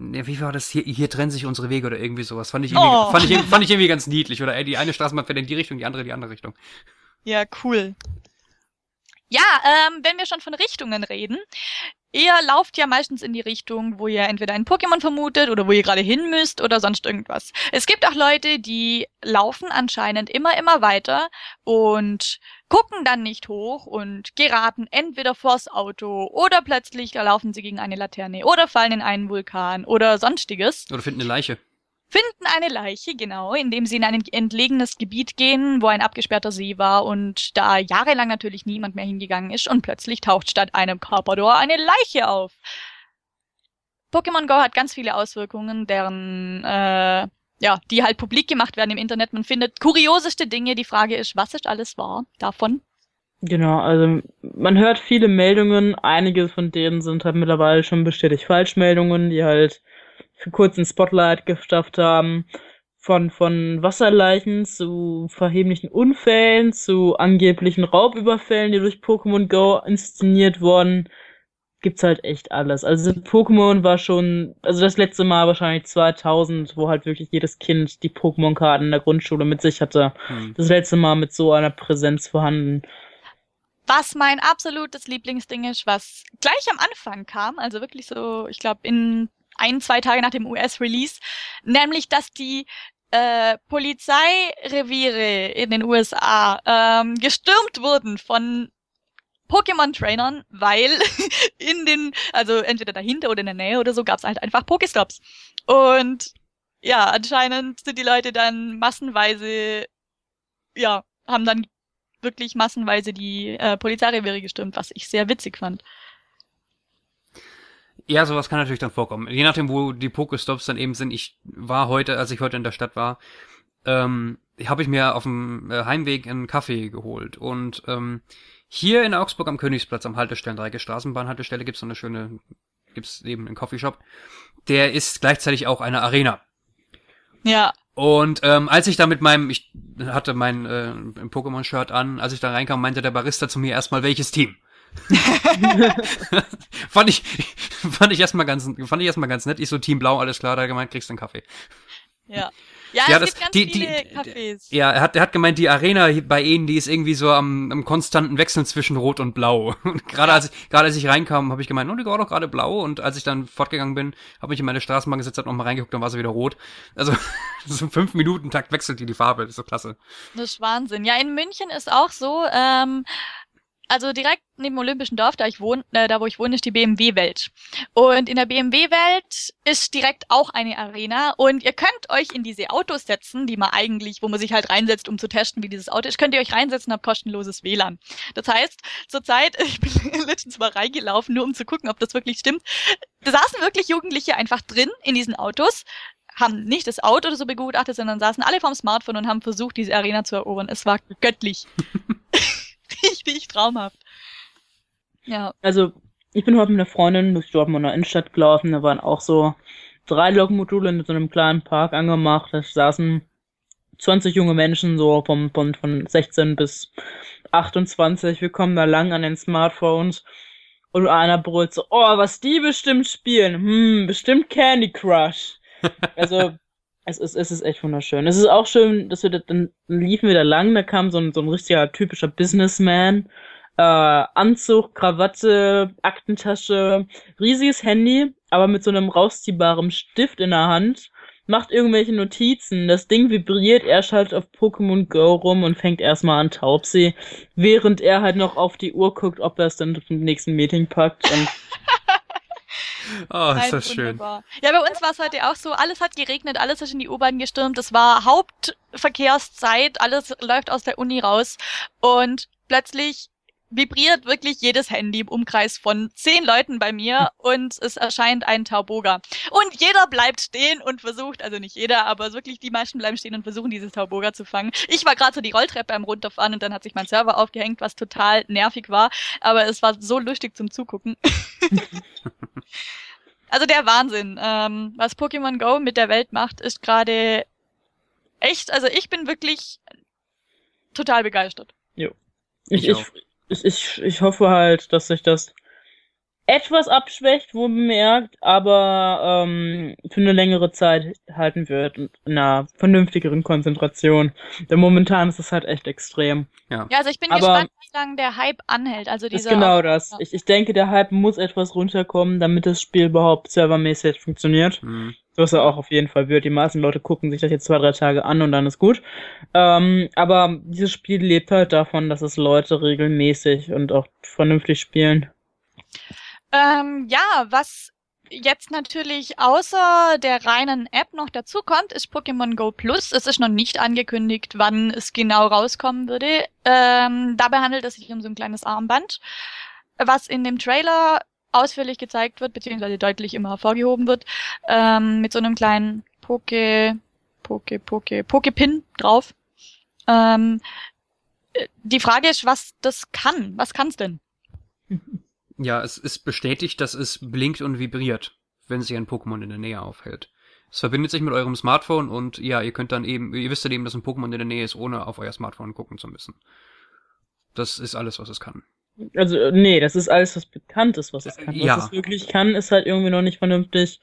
wie war das hier? Hier trennen sich unsere Wege oder irgendwie sowas. Fand ich irgendwie, oh. fand ich, fand ich irgendwie ganz niedlich. Oder ey, die eine Straßenbahn fährt in die Richtung, die andere die andere Richtung. Ja, cool. Ja, ähm, wenn wir schon von Richtungen reden, ihr lauft ja meistens in die Richtung, wo ihr entweder ein Pokémon vermutet oder wo ihr gerade hin müsst oder sonst irgendwas. Es gibt auch Leute, die laufen anscheinend immer, immer weiter und gucken dann nicht hoch und geraten entweder vors Auto oder plötzlich laufen sie gegen eine Laterne oder fallen in einen Vulkan oder sonstiges. Oder finden eine Leiche finden eine Leiche, genau, indem sie in ein entlegenes Gebiet gehen, wo ein abgesperrter See war und da jahrelang natürlich niemand mehr hingegangen ist und plötzlich taucht statt einem Carpador eine Leiche auf. Pokémon Go hat ganz viele Auswirkungen, deren, äh, ja, die halt publik gemacht werden im Internet. Man findet kurioseste Dinge. Die Frage ist, was ist alles wahr davon? Genau, also man hört viele Meldungen, einige von denen sind halt mittlerweile schon bestätigt Falschmeldungen, die halt für kurzen Spotlight geschafft haben. Von, von Wasserleichen zu verheblichen Unfällen, zu angeblichen Raubüberfällen, die durch Pokémon Go inszeniert wurden, gibt's halt echt alles. Also Pokémon war schon, also das letzte Mal wahrscheinlich 2000, wo halt wirklich jedes Kind die Pokémon-Karten in der Grundschule mit sich hatte. Hm. Das letzte Mal mit so einer Präsenz vorhanden. Was mein absolutes Lieblingsding ist, was gleich am Anfang kam, also wirklich so, ich glaube in ein, zwei Tage nach dem US-Release, nämlich dass die äh, Polizeireviere in den USA ähm, gestürmt wurden von Pokémon-Trainern, weil <laughs> in den, also entweder dahinter oder in der Nähe oder so, gab es halt einfach Pokestops. Und ja, anscheinend sind die Leute dann massenweise, ja, haben dann wirklich massenweise die äh, Polizeireviere gestürmt, was ich sehr witzig fand. Ja, sowas kann natürlich dann vorkommen. Je nachdem, wo die Pokestops dann eben sind. Ich war heute, als ich heute in der Stadt war, ähm, habe ich mir auf dem äh, Heimweg einen Kaffee geholt. Und ähm, hier in Augsburg am Königsplatz am Haltestellen, Dreiecke Straßenbahnhaltestelle, gibt's so eine schöne, gibt's eben einen Coffeeshop. Der ist gleichzeitig auch eine Arena. Ja. Und ähm, als ich da mit meinem, ich hatte mein äh, Pokémon-Shirt an, als ich da reinkam, meinte der Barista zu mir erstmal, welches Team? <laughs> fand ich, fand ich erstmal ganz, fand ich erstmal ganz nett. Ich so Team Blau, alles klar, da hat er gemeint, kriegst du einen Kaffee. Ja. Ja, Ja, es das- gibt ganz die- viele die- Cafés. Ja, er hat, er hat gemeint, die Arena bei ihnen, die ist irgendwie so am, am konstanten Wechseln zwischen Rot und Blau. <laughs> Und gerade als ich, gerade als ich reinkam, habe ich gemeint, oh, die war doch gerade blau. Und als ich dann fortgegangen bin, habe ich in meine Straßenbahn gesetzt, hab noch mal reingeguckt, dann war sie wieder rot. Also <laughs> so im fünf Minuten Takt wechselt die die Farbe, das ist so klasse. Das ist Wahnsinn. Ja, in München ist auch so, ähm, also direkt neben dem Olympischen Dorf, da ich wohne, äh, da wo ich wohne, ist die BMW-Welt. Und in der BMW-Welt ist direkt auch eine Arena und ihr könnt euch in diese Autos setzen, die man eigentlich, wo man sich halt reinsetzt, um zu testen, wie dieses Auto ist, könnt ihr euch reinsetzen, habt kostenloses WLAN. Das heißt, zurzeit, <laughs> ich bin letztens mal reingelaufen, nur um zu gucken, ob das wirklich stimmt. Da saßen wirklich Jugendliche einfach drin in diesen Autos, haben nicht das Auto oder so begutachtet, sondern saßen alle vorm Smartphone und haben versucht, diese Arena zu erobern. Es war göttlich. <laughs> <laughs> Richtig traumhaft. Ja. Also, ich bin heute mit einer Freundin durch Dortmunder Innenstadt gelaufen, da waren auch so drei Lokmodule in so einem kleinen Park angemacht, da saßen 20 junge Menschen, so vom, von, von 16 bis 28, wir kommen da lang an den Smartphones und einer brüllt so, oh, was die bestimmt spielen, hm, bestimmt Candy Crush. <laughs> Also, es ist, es ist echt wunderschön. Es ist auch schön, dass wir da, dann liefen wir da lang, da kam so ein, so ein richtiger typischer Businessman, äh, Anzug, Krawatte, Aktentasche, riesiges Handy, aber mit so einem rausziehbaren Stift in der Hand, macht irgendwelche Notizen, das Ding vibriert, er schaltet auf Pokémon Go rum und fängt erstmal an Taubsee, während er halt noch auf die Uhr guckt, ob er es dann zum nächsten Meeting packt und <laughs> Oh, ist das schön. Ja, bei uns war es heute auch so, alles hat geregnet, alles ist in die U-Bahn gestürmt, es war Hauptverkehrszeit, alles läuft aus der Uni raus. Und plötzlich vibriert wirklich jedes Handy im Umkreis von zehn Leuten bei mir und es erscheint ein Tauboga. Und jeder bleibt stehen und versucht, also nicht jeder, aber wirklich die meisten bleiben stehen und versuchen, dieses Tauboga zu fangen. Ich war gerade so die Rolltreppe am Runterfahren und dann hat sich mein Server aufgehängt, was total nervig war, aber es war so lustig zum Zugucken. <laughs> Also der Wahnsinn. Ähm, was Pokémon Go mit der Welt macht, ist gerade echt, also ich bin wirklich total begeistert. ich, Ich ich, auch. ich, ich, ich hoffe halt, dass sich das etwas abschwächt, wo bemerkt, aber ähm, für eine längere Zeit halten wird in einer vernünftigeren Konzentration. Denn momentan ist es halt echt extrem. Ja, also ich bin Aber- gespannt, wie lange der Hype anhält. Also Das ist dieser genau das. ja. Ich, ich denke, der Hype muss etwas runterkommen, damit das Spiel überhaupt servermäßig funktioniert. Hm. Was er auch auf jeden Fall wird. Die meisten Leute gucken sich das jetzt zwei, drei Tage an und dann ist gut. Ähm, aber dieses Spiel lebt halt davon, dass es Leute regelmäßig und auch vernünftig spielen. Ähm, ja, was jetzt natürlich außer der reinen App noch dazu kommt, ist Pokémon Go Plus. Es ist noch nicht angekündigt, wann es genau rauskommen würde. Ähm, dabei handelt es sich um so ein kleines Armband, was in dem Trailer ausführlich gezeigt wird, beziehungsweise deutlich immer hervorgehoben wird, ähm, mit so einem kleinen Poke, Poke, Poke, Poke-Pin drauf. Ähm, äh, die Frage ist, was das kann. Was kann's denn? <laughs> Ja, es ist bestätigt, dass es blinkt und vibriert, wenn sich ein Pokémon in der Nähe aufhält. Es verbindet sich mit eurem Smartphone und ja, ihr könnt dann eben, ihr wisst dann eben, dass ein Pokémon in der Nähe ist, ohne auf euer Smartphone gucken zu müssen. Das ist alles, was es kann. Also, äh, nee, das ist alles, was bekannt ist, was es kann. Ja. Was es wirklich kann, ist halt irgendwie noch nicht vernünftig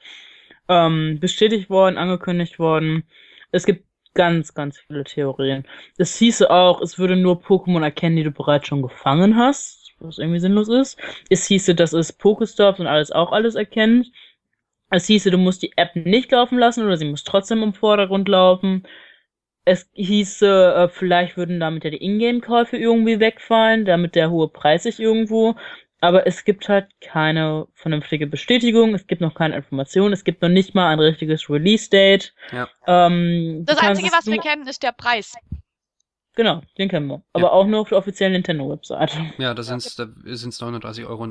ähm, bestätigt worden, angekündigt worden. Es gibt ganz, ganz viele Theorien. Es hieße auch, es würde nur Pokémon erkennen, die du bereits schon gefangen hast, was irgendwie sinnlos ist. Es hieße, dass es Pokestops und alles auch alles erkennt. Es hieße, du musst die App nicht laufen lassen oder sie muss trotzdem im Vordergrund laufen. Es hieße, äh, vielleicht würden damit ja die Ingame-Käufe irgendwie wegfallen, damit der hohe Preis sich irgendwo. Aber es gibt halt keine vernünftige Bestätigung, es gibt noch keine Informationen, es gibt noch nicht mal ein richtiges Release-Date. Ja. Ähm, Das Einzige, was wir kennen, ist der Preis. Genau, den kennen wir. Aber auch nur auf der offiziellen Nintendo-Webseite. <laughs> Ja, da sind's, da sind's 39,99 Euro.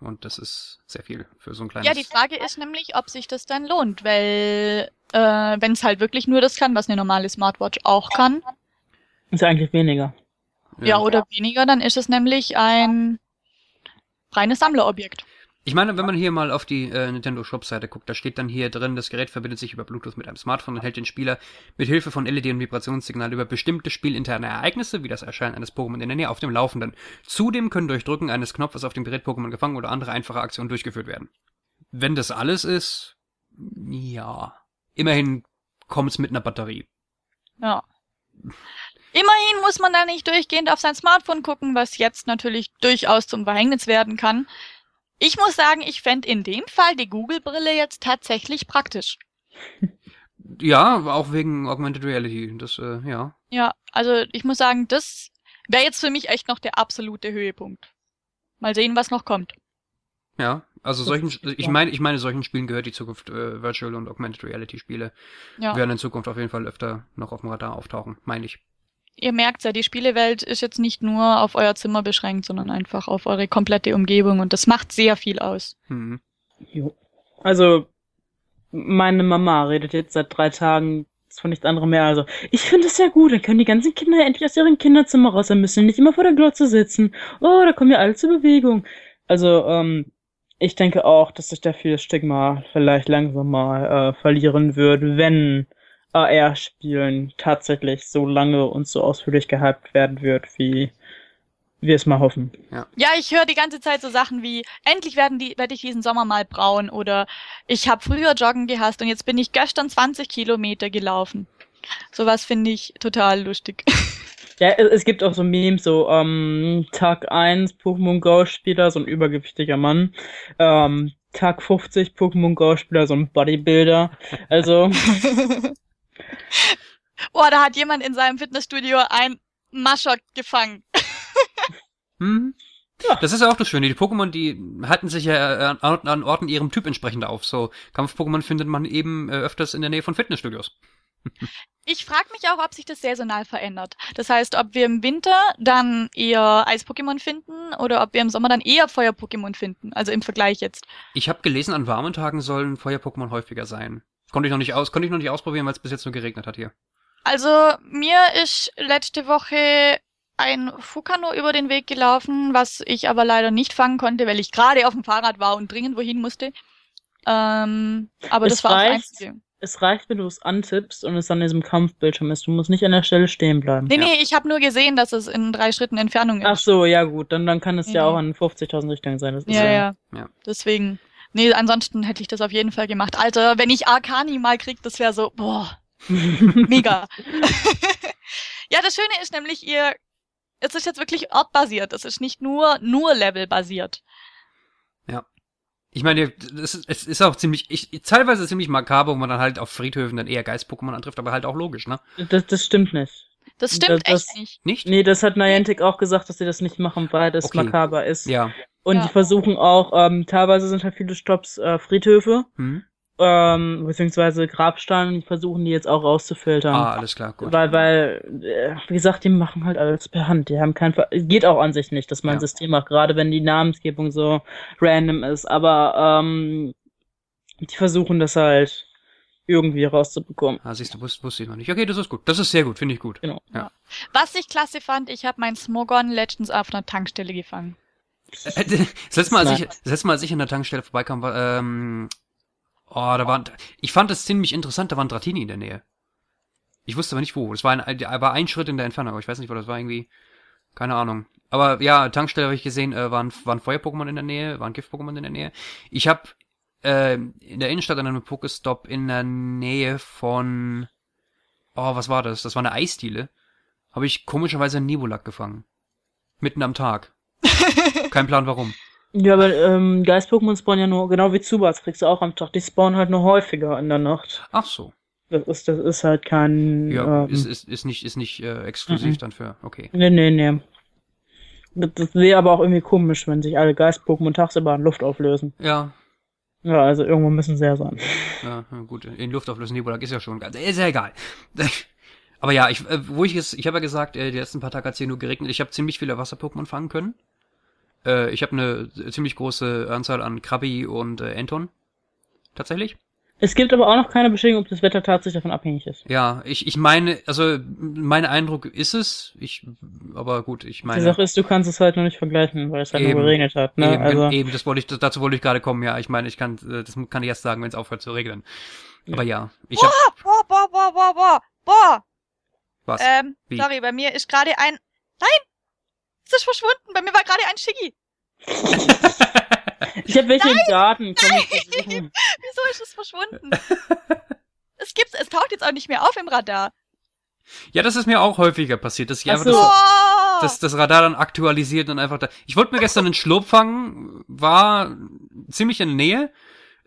Und das ist sehr viel für so ein kleines. Ja, die Frage ist nämlich, ob sich das dann lohnt, weil Äh, Wenn es halt wirklich nur das kann, was eine normale Smartwatch auch kann, Ist eigentlich weniger. ja, oder weniger, dann ist es nämlich ein reines Sammlerobjekt. Ich meine, wenn man hier mal auf die äh, Nintendo Shop-Seite guckt, da steht dann hier drin, das Gerät verbindet sich über Bluetooth mit einem Smartphone und hält den Spieler mit Hilfe von LED- und Vibrationssignalen über bestimmte spielinterne Ereignisse, wie das Erscheinen eines Pokémon in der Nähe, auf dem Laufenden. Zudem können durch Drücken eines Knopfes auf dem Gerät Pokémon gefangen oder andere einfache Aktionen durchgeführt werden. Wenn das alles ist, ja. Immerhin kommt's mit einer Batterie. Ja. Immerhin muss man da nicht durchgehend auf sein Smartphone gucken, was jetzt natürlich durchaus zum Verhängnis werden kann. Ich muss sagen, ich fände in dem Fall die Google-Brille jetzt tatsächlich praktisch. <laughs> Ja, auch wegen Augmented Reality. Das, äh, ja. Ja, also ich muss sagen, das wäre jetzt für mich echt noch der absolute Höhepunkt. Mal sehen, was noch kommt. Ja, also solchen, ich meine, ich meine, solchen Spielen gehört die Zukunft, äh, Virtual und Augmented Reality Spiele Ja. werden in Zukunft auf jeden Fall öfter noch auf dem Radar auftauchen, meine ich. Ihr merkt ja, die Spielewelt ist jetzt nicht nur auf euer Zimmer beschränkt, sondern einfach auf eure komplette Umgebung und das macht sehr viel aus. Hm. Jo. Also, meine Mama redet jetzt seit drei Tagen von nichts anderem mehr. Also, ich finde es ja gut, dann können die ganzen Kinder endlich aus ihren Kinderzimmer raus, dann müssen nicht immer vor der Glotze sitzen. Oh, da kommen ja alle zur Bewegung. Also, ähm, ich denke auch, dass sich da viel Stigma vielleicht langsam mal äh, verlieren wird, wenn AR-Spielen tatsächlich so lange und so ausführlich gehypt werden wird, wie wir es mal hoffen. Ja, ich höre die ganze Zeit so Sachen wie, endlich werden die, werde ich diesen Sommer mal braun oder ich habe früher Joggen gehasst und jetzt bin ich gestern 20 Kilometer gelaufen. Sowas finde ich total lustig. <laughs> Ja, es, es gibt auch so Memes, so ähm, Tag 1 Pokémon Go-Spieler, so ein übergewichtiger Mann. Ähm, Tag 50 Pokémon Go-Spieler, so ein Bodybuilder. Also, <laughs> Boah, da hat jemand in seinem Fitnessstudio ein Maschok gefangen. <laughs> Hm. Ja. Das ist ja auch das Schöne. Die Pokémon, die halten sich ja äh, an, an Orten ihrem Typ entsprechend auf. So Kampf-Pokémon findet man eben äh, öfters in der Nähe von Fitnessstudios. <laughs> Ich frage mich auch, ob sich das saisonal verändert. Das heißt, ob wir im Winter dann eher Eis-Pokémon finden oder ob wir im Sommer dann eher Feuer-Pokémon finden. Also im Vergleich jetzt. Ich habe gelesen, an warmen Tagen sollen Feuer-Pokémon häufiger sein. Konnte ich noch nicht aus, konnte ich noch nicht ausprobieren, weil es bis jetzt nur geregnet hat hier. Also mir ist letzte Woche ein Fukano über den Weg gelaufen, was ich aber leider nicht fangen konnte, weil ich gerade auf dem Fahrrad war und dringend wohin musste. Ähm, aber Es das war auch das reicht. Einzige. es reicht, wenn du es antippst und es an diesem Kampfbildschirm ist. Du musst nicht an der Stelle stehen bleiben. Nee, Ja. nee, ich habe nur gesehen, dass es in drei Schritten Entfernung ist. Ach so, ja gut, dann, dann kann es ja Mhm. auch an 50.000 Richtungen sein. Das ist Ja, ja. Ja. Deswegen. Nee, ansonsten hätte ich das auf jeden Fall gemacht. Alter, wenn ich Arcani mal krieg, das wäre so, boah, <laughs> mega. <laughs> ja, das Schöne ist nämlich, ihr, es ist jetzt wirklich ortbasiert. Es ist nicht nur, nur levelbasiert. Ich meine, es ist, es ist auch ziemlich, ich, teilweise ziemlich makaber, wo man dann halt auf Friedhöfen dann eher Geist-Pokémon antrifft, aber halt auch logisch, ne? Das, das stimmt nicht. Das stimmt Das- echt nicht. Nicht? Nee, das hat Niantic auch gesagt, dass sie das nicht machen, weil das Okay. makaber ist. Ja. Und Ja. die versuchen auch, ähm, teilweise sind halt viele Stops äh, Friedhöfe, Hm? ähm, beziehungsweise Grabsteine, die versuchen die jetzt auch rauszufiltern. Ah, alles klar, gut. Weil, weil, äh, wie gesagt, die machen halt alles per Hand. Die haben kein, Ver geht auch an sich nicht, dass man ein Ja. System macht, gerade wenn die Namensgebung so random ist. Aber ähm, die versuchen das halt irgendwie rauszubekommen. Ah, siehst du, wusste, wusste ich noch nicht. Okay, das ist gut. Das ist sehr gut, finde ich gut. Genau. Was ich klasse fand, ich habe mein Smogon Legends auf einer Tankstelle gefangen. Äh, Das letzte Mal, als ich, das letzte Mal, als ich an der Tankstelle vorbeikam, war, ähm, oh, da waren, ich fand das ziemlich interessant, da war ein Dratini in der Nähe. Ich wusste aber nicht wo. Das war ein, war ein Schritt in der Entfernung, aber ich weiß nicht, wo das war, irgendwie, keine Ahnung. Aber ja, Tankstelle habe ich gesehen, äh, waren, waren Feuer-Pokémon in der Nähe, waren Gift-Pokémon in der Nähe. Ich habe äh, in der Innenstadt an einem Pokestop in der Nähe von, oh, was war das? Das war eine Eisdiele. Habe ich komischerweise einen Nebulak gefangen. Mitten am Tag. <laughs> Kein Plan warum. Ja, aber ähm, Geist-Pokémon spawnen ja nur, genau wie Zubats kriegst du auch am Tag. Die spawnen halt nur häufiger in der Nacht. Ach so. Das ist, das ist halt kein. Ja, ähm, ist, ist, ist nicht, ist nicht äh, exklusiv Mhm. dann für, okay. Nee, nee, nee. Das, das wäre aber auch irgendwie komisch, wenn sich alle Geist-Pokémon tagsüber in Luft auflösen. Ja, Ja, also irgendwo müssen sie ja sein. ja, gut. In Luft auflösen Nebulak ist ja schon ganz, ist ja egal. <laughs> Aber ja, ich, äh, wo ich es, ich habe ja gesagt, äh, die letzten paar Tage hat es hier nur geregnet. Ich habe ziemlich viele Wasser-Pokémon fangen können. Äh, ich habe eine ziemlich große Anzahl an Krabi und Anton. Tatsächlich. Es gibt aber auch noch keine Bestätigung, ob das Wetter tatsächlich davon abhängig ist. Ja, ich, ich meine, also mein Eindruck ist es, ich, aber gut, ich meine. Die Sache ist, du kannst es halt noch nicht vergleichen, weil es halt Eben. nur geregnet hat. Ne? Eben, also, eben, das wollte ich, dazu wollte ich gerade kommen, ja. Ich meine, ich kann, äh, das kann ich erst sagen, wenn es aufhört zu regnen. Aber ja, ich hab, Boah, boah, boah, boah, boah, boah. was? Ähm, Wie? sorry, bei mir ist gerade ein. Nein! Es ist verschwunden. Bei mir war gerade ein Shiggy. <laughs> ich habe welche im Garten. Komm, ich versuchen. Wieso ist es verschwunden? es gibt's, es taucht jetzt auch nicht mehr auf im Radar. ja, das ist mir auch häufiger passiert, dass ich Ach einfach so. das, das, das Radar dann aktualisiert und einfach da. Ich wollte mir gestern einen Schlurp fangen, war ziemlich in der Nähe.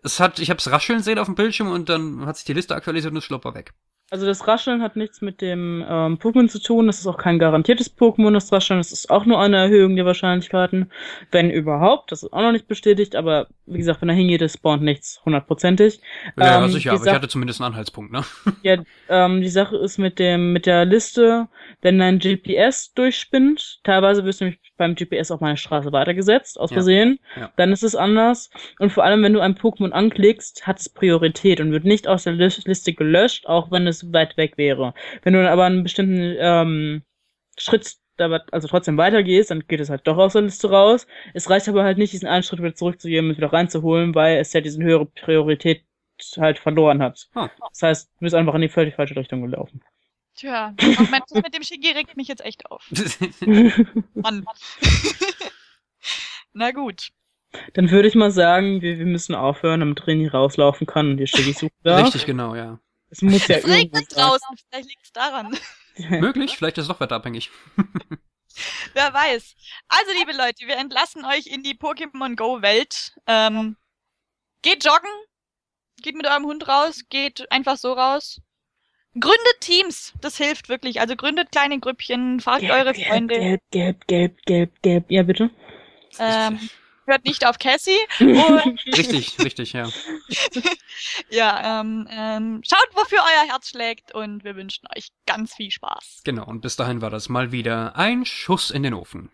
Es hat, ich habe es rascheln sehen auf dem Bildschirm und dann hat sich die Liste aktualisiert und das Schlurp war weg. Also das Rascheln hat nichts mit dem ähm, Pokémon zu tun. Das ist auch kein garantiertes Pokémon, das Rascheln. Das ist auch nur eine Erhöhung der Wahrscheinlichkeiten. Wenn überhaupt. Das ist auch noch nicht bestätigt. Aber wie gesagt, wenn er hingeht, es spawnt nichts hundertprozentig. Ja, Ähm, sicher, aber ich hatte zumindest einen Anhaltspunkt, ne? <laughs> Ja, ähm, die Sache ist mit dem, mit der Liste, wenn dein GPS durchspinnt, teilweise wirst du nämlich beim GPS auf meine Straße weitergesetzt, aus Ja. Versehen, Ja. dann ist es anders. Und vor allem, wenn du ein Pokémon anklickst, hat es Priorität und wird nicht aus der Lis- Liste gelöscht, auch wenn es weit weg wäre. Wenn du dann aber einen bestimmten ähm, Schritt da- also trotzdem weitergehst, dann geht es halt doch aus der Liste raus. Es reicht aber halt nicht, diesen einen Schritt wieder zurückzugeben und wieder reinzuholen, weil es ja diesen höhere Priorität halt verloren hat. Ah. Das heißt, du bist einfach in die völlig falsche Richtung gelaufen. Tja, Moment, das mit dem Shiggy regt mich jetzt echt auf. <laughs> Mann. <laughs> Na gut. Dann würde ich mal sagen, wir, wir müssen aufhören, damit René rauslaufen kann und die Shiggy suchen darf. Richtig, genau, ja. Es muss ja Es irgendwo regnet sein. draußen, vielleicht liegt's daran. <laughs> Möglich, vielleicht ist es doch wetterabhängig. <laughs> Wer weiß. Also, liebe Leute, wir entlassen euch in die Pokémon Go Welt. Ähm, geht joggen, geht mit eurem Hund raus, geht einfach so raus. Gründet Teams, das hilft wirklich. Also gründet kleine Grüppchen, fragt eure Gelb, Freunde, gelb, gelb, gelb, gelb, gelb. Ja, bitte. ähm, hört nicht auf Cassie <laughs> Richtig, richtig, ja. <laughs> ja, ähm, ähm, schaut, wofür euer Herz schlägt und wir wünschen euch ganz viel Spaß. Genau, und bis dahin war das mal wieder ein Schuss in den Ofen.